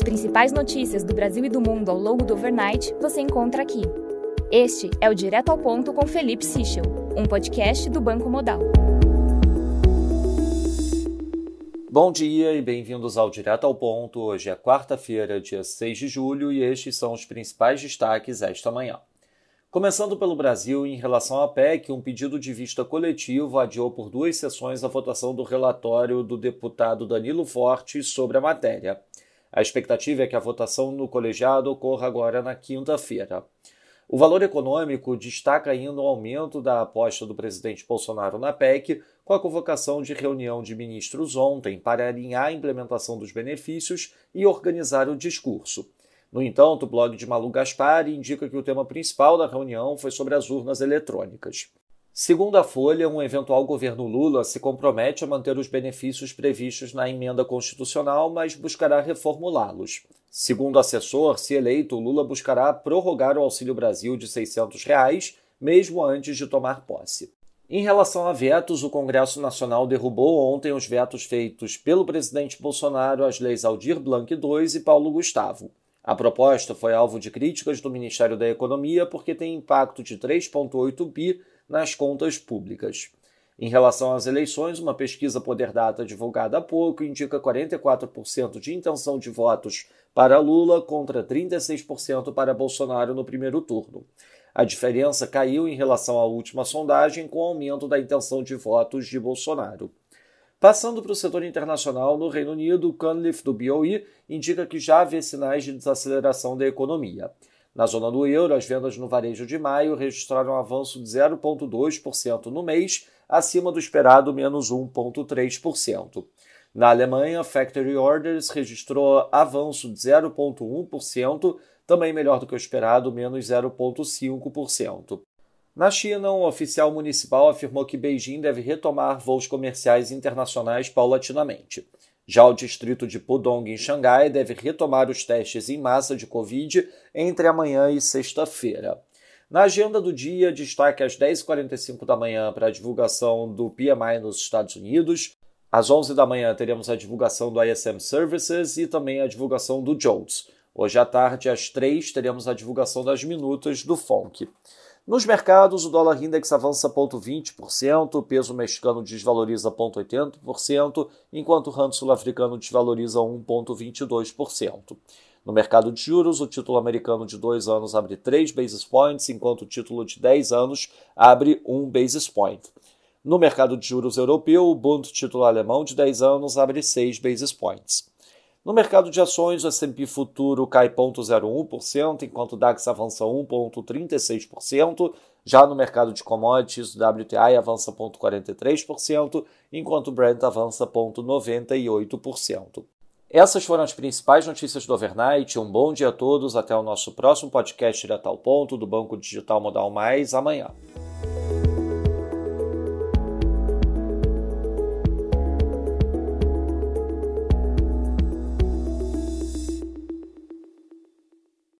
As principais notícias do Brasil e do mundo ao longo do overnight você encontra aqui. Este é o Direto ao Ponto com Felipe Sichel, um podcast do Banco Modal. Bom dia e bem-vindos ao Direto ao Ponto. Hoje é quarta-feira, dia 6 de julho, e estes são os principais destaques esta manhã. Começando pelo Brasil, em relação à PEC, um pedido de vista coletivo adiou por duas sessões a votação do relatório do deputado Danilo Forte sobre a matéria. A expectativa é que a votação no colegiado ocorra agora na quinta-feira. O valor econômico destaca ainda o aumento da aposta do presidente Bolsonaro na PEC, com a convocação de reunião de ministros ontem para alinhar a implementação dos benefícios e organizar o discurso. No entanto, o blog de Malu Gaspar indica que o tema principal da reunião foi sobre as urnas eletrônicas. Segundo a Folha, um eventual governo Lula se compromete a manter os benefícios previstos na emenda constitucional, mas buscará reformulá-los. Segundo o assessor, se eleito, Lula buscará prorrogar o Auxílio Brasil de 600 reais, mesmo antes de tomar posse. Em relação a vetos, o Congresso Nacional derrubou ontem os vetos feitos pelo presidente Bolsonaro às leis Aldir Blanc II e Paulo Gustavo. A proposta foi alvo de críticas do Ministério da Economia porque tem impacto de 3,8 bi nas contas públicas. Em relação às eleições, uma pesquisa Poder Data divulgada há pouco indica 44% de intenção de votos para Lula contra 36% para Bolsonaro no primeiro turno. A diferença caiu em relação à última sondagem, com o aumento da intenção de votos de Bolsonaro. Passando para o setor internacional, no Reino Unido, o Cunliffe do BOE indica que já vê sinais de desaceleração da economia. Na zona do euro, as vendas no varejo de maio registraram um avanço de 0,2% no mês, acima do esperado menos 1,3%. Na Alemanha, Factory Orders registrou avanço de 0,1%, também melhor do que o esperado, menos 0,5%. Na China, um oficial municipal afirmou que Beijing deve retomar voos comerciais internacionais paulatinamente. Já o distrito de Pudong, em Xangai, deve retomar os testes em massa de Covid entre amanhã e sexta-feira. Na agenda do dia, destaque às 10h45 da manhã para a divulgação do PMI nos Estados Unidos. Às 11 da manhã teremos a divulgação do ISM Services e também a divulgação do Jones. Hoje à tarde, às 3 teremos a divulgação das minutas do FONC. Nos mercados, o dólar index avança 0,20%, o peso mexicano desvaloriza 0,80%, enquanto o rand sul-africano desvaloriza 1,22%. No mercado de juros, o título americano de 2 anos abre 3 basis points, enquanto o título de 10 anos abre 1 basis point. No mercado de juros europeu, o Bund título alemão de 10 anos abre 6 basis points. No mercado de ações, o S&P futuro cai 0,01%, enquanto o DAX avança 1,36%. Já no mercado de commodities, o WTI avança 0,43%, enquanto o Brent avança 0,98%. Essas foram as principais notícias do overnight. Um bom dia a todos. Até o nosso próximo podcast direto ao ponto do Banco Digital Modal Mais amanhã.